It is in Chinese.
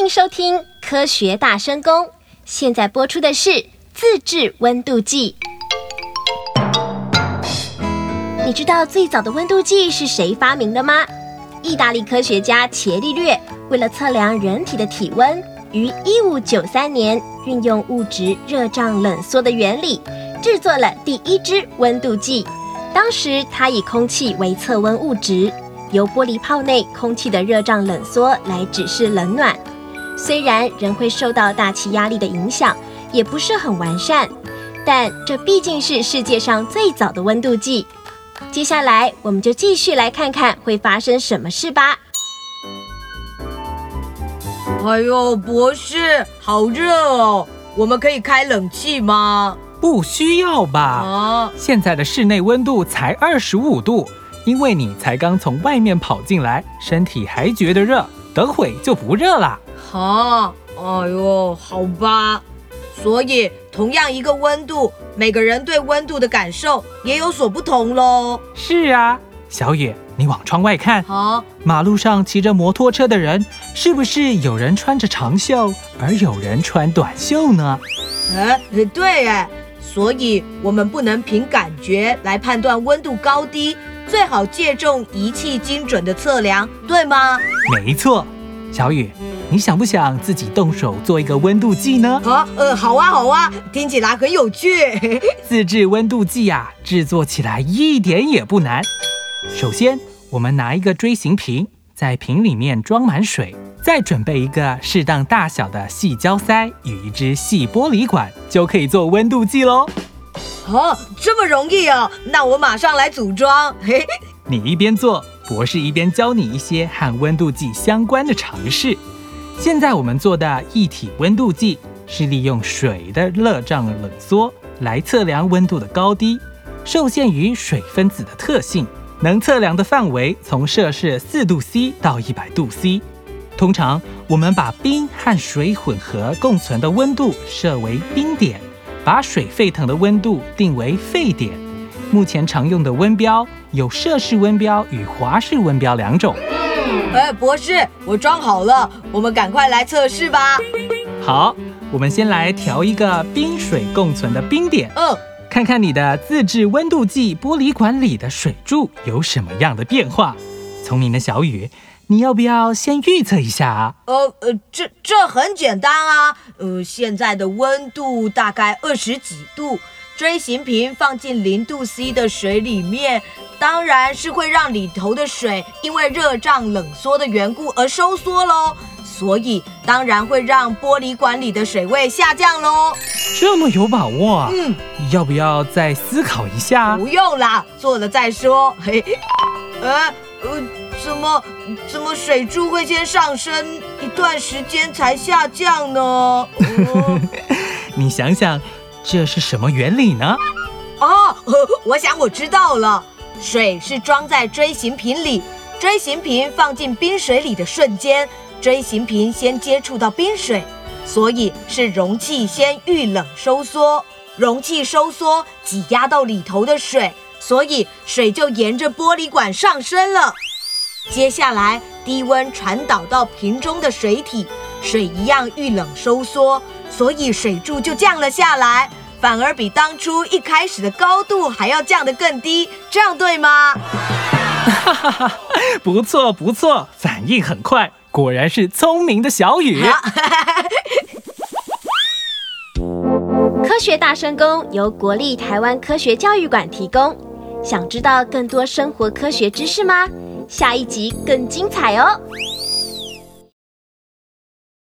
欢迎收听《科学大声公》，现在播出的是自制温度计。你知道最早的温度计是谁发明的吗？意大利科学家伽利略为了测量人体的体温，于一五九三年运用物质热胀冷缩的原理，制作了第一支温度计。当时他以空气为测温物质，由玻璃泡内空气的热胀冷缩来指示冷暖。虽然人会受到大气压力的影响，也不是很完善，但这毕竟是世界上最早的温度计。接下来，我们就继续来看看会发生什么事吧。哎呦，博士，好热哦！我们可以开冷气吗？不需要吧？啊，现在的室内温度才二十五度，因为你才刚从外面跑进来，身体还觉得热，等会就不热了。好，哎呦，好吧。所以，同样一个温度，每个人对温度的感受也有所不同喽。是啊，小野，你往窗外看，好，马路上骑着摩托车的人，是不是有人穿着长袖，而有人穿短袖呢？哎，对哎，所以我们不能凭感觉来判断温度高低，最好借重仪器精准的测量，对吗？没错，小雨，你想不想自己动手做一个温度计呢？啊，呃，好啊，好啊，听起来很有趣。自制温度计呀、制作起来一点也不难。首先，我们拿一个锥形瓶，在瓶里面装满水，再准备一个适当大小的细胶塞与一支细玻璃管，就可以做温度计喽。哦，这么容易哦，那我马上来组装。嘿 嘿，你一边做，博士一边教你一些和温度计相关的常识。现在我们做的一体温度计是利用水的热胀冷缩来测量温度的高低，受限于水分子的特性，能测量的范围从摄氏四度 C 到一百度 C。通常我们把冰和水混合共存的温度设为冰点，把水沸腾的温度定为沸点。目前常用的温标有摄氏温标与华氏温标两种。哎，博士，我装好了，我们赶快来测试吧。好，我们先来调一个冰水共存的冰点，嗯，看看你的自制温度计玻璃管里的水柱有什么样的变化。聪明的小雨，你要不要先预测一下啊？呃呃，这这很简单啊。呃，现在的温度大概二十几度，锥形瓶放进零度 C 的水里面，当然是会让里头的水因为热胀冷缩的缘故而收缩喽。所以当然会让玻璃管里的水位下降喽。这么有把握啊？嗯，要不要再思考一下？不用啦，做了再说。嘿，呃呃，怎么怎么水柱会先上升一段时间才下降呢？哦 你想想，这是什么原理呢？哦，我想我知道了，水是装在锥形瓶里，锥形瓶放进冰水里的瞬间，锥形瓶先接触到冰水，所以是容器先遇冷收缩，容器收缩挤压到里头的水，所以水就沿着玻璃管上升了。接下来低温传导到瓶中的水体，水一样遇冷收缩，所以水柱就降了下来。反而比当初一开始的高度还要降得更低，这样对吗？哈哈哈，不错不错，反应很快，果然是聪明的小雨。科学大声公由国立台湾科学教育馆提供。想知道更多生活科学知识吗？下一集更精彩哦！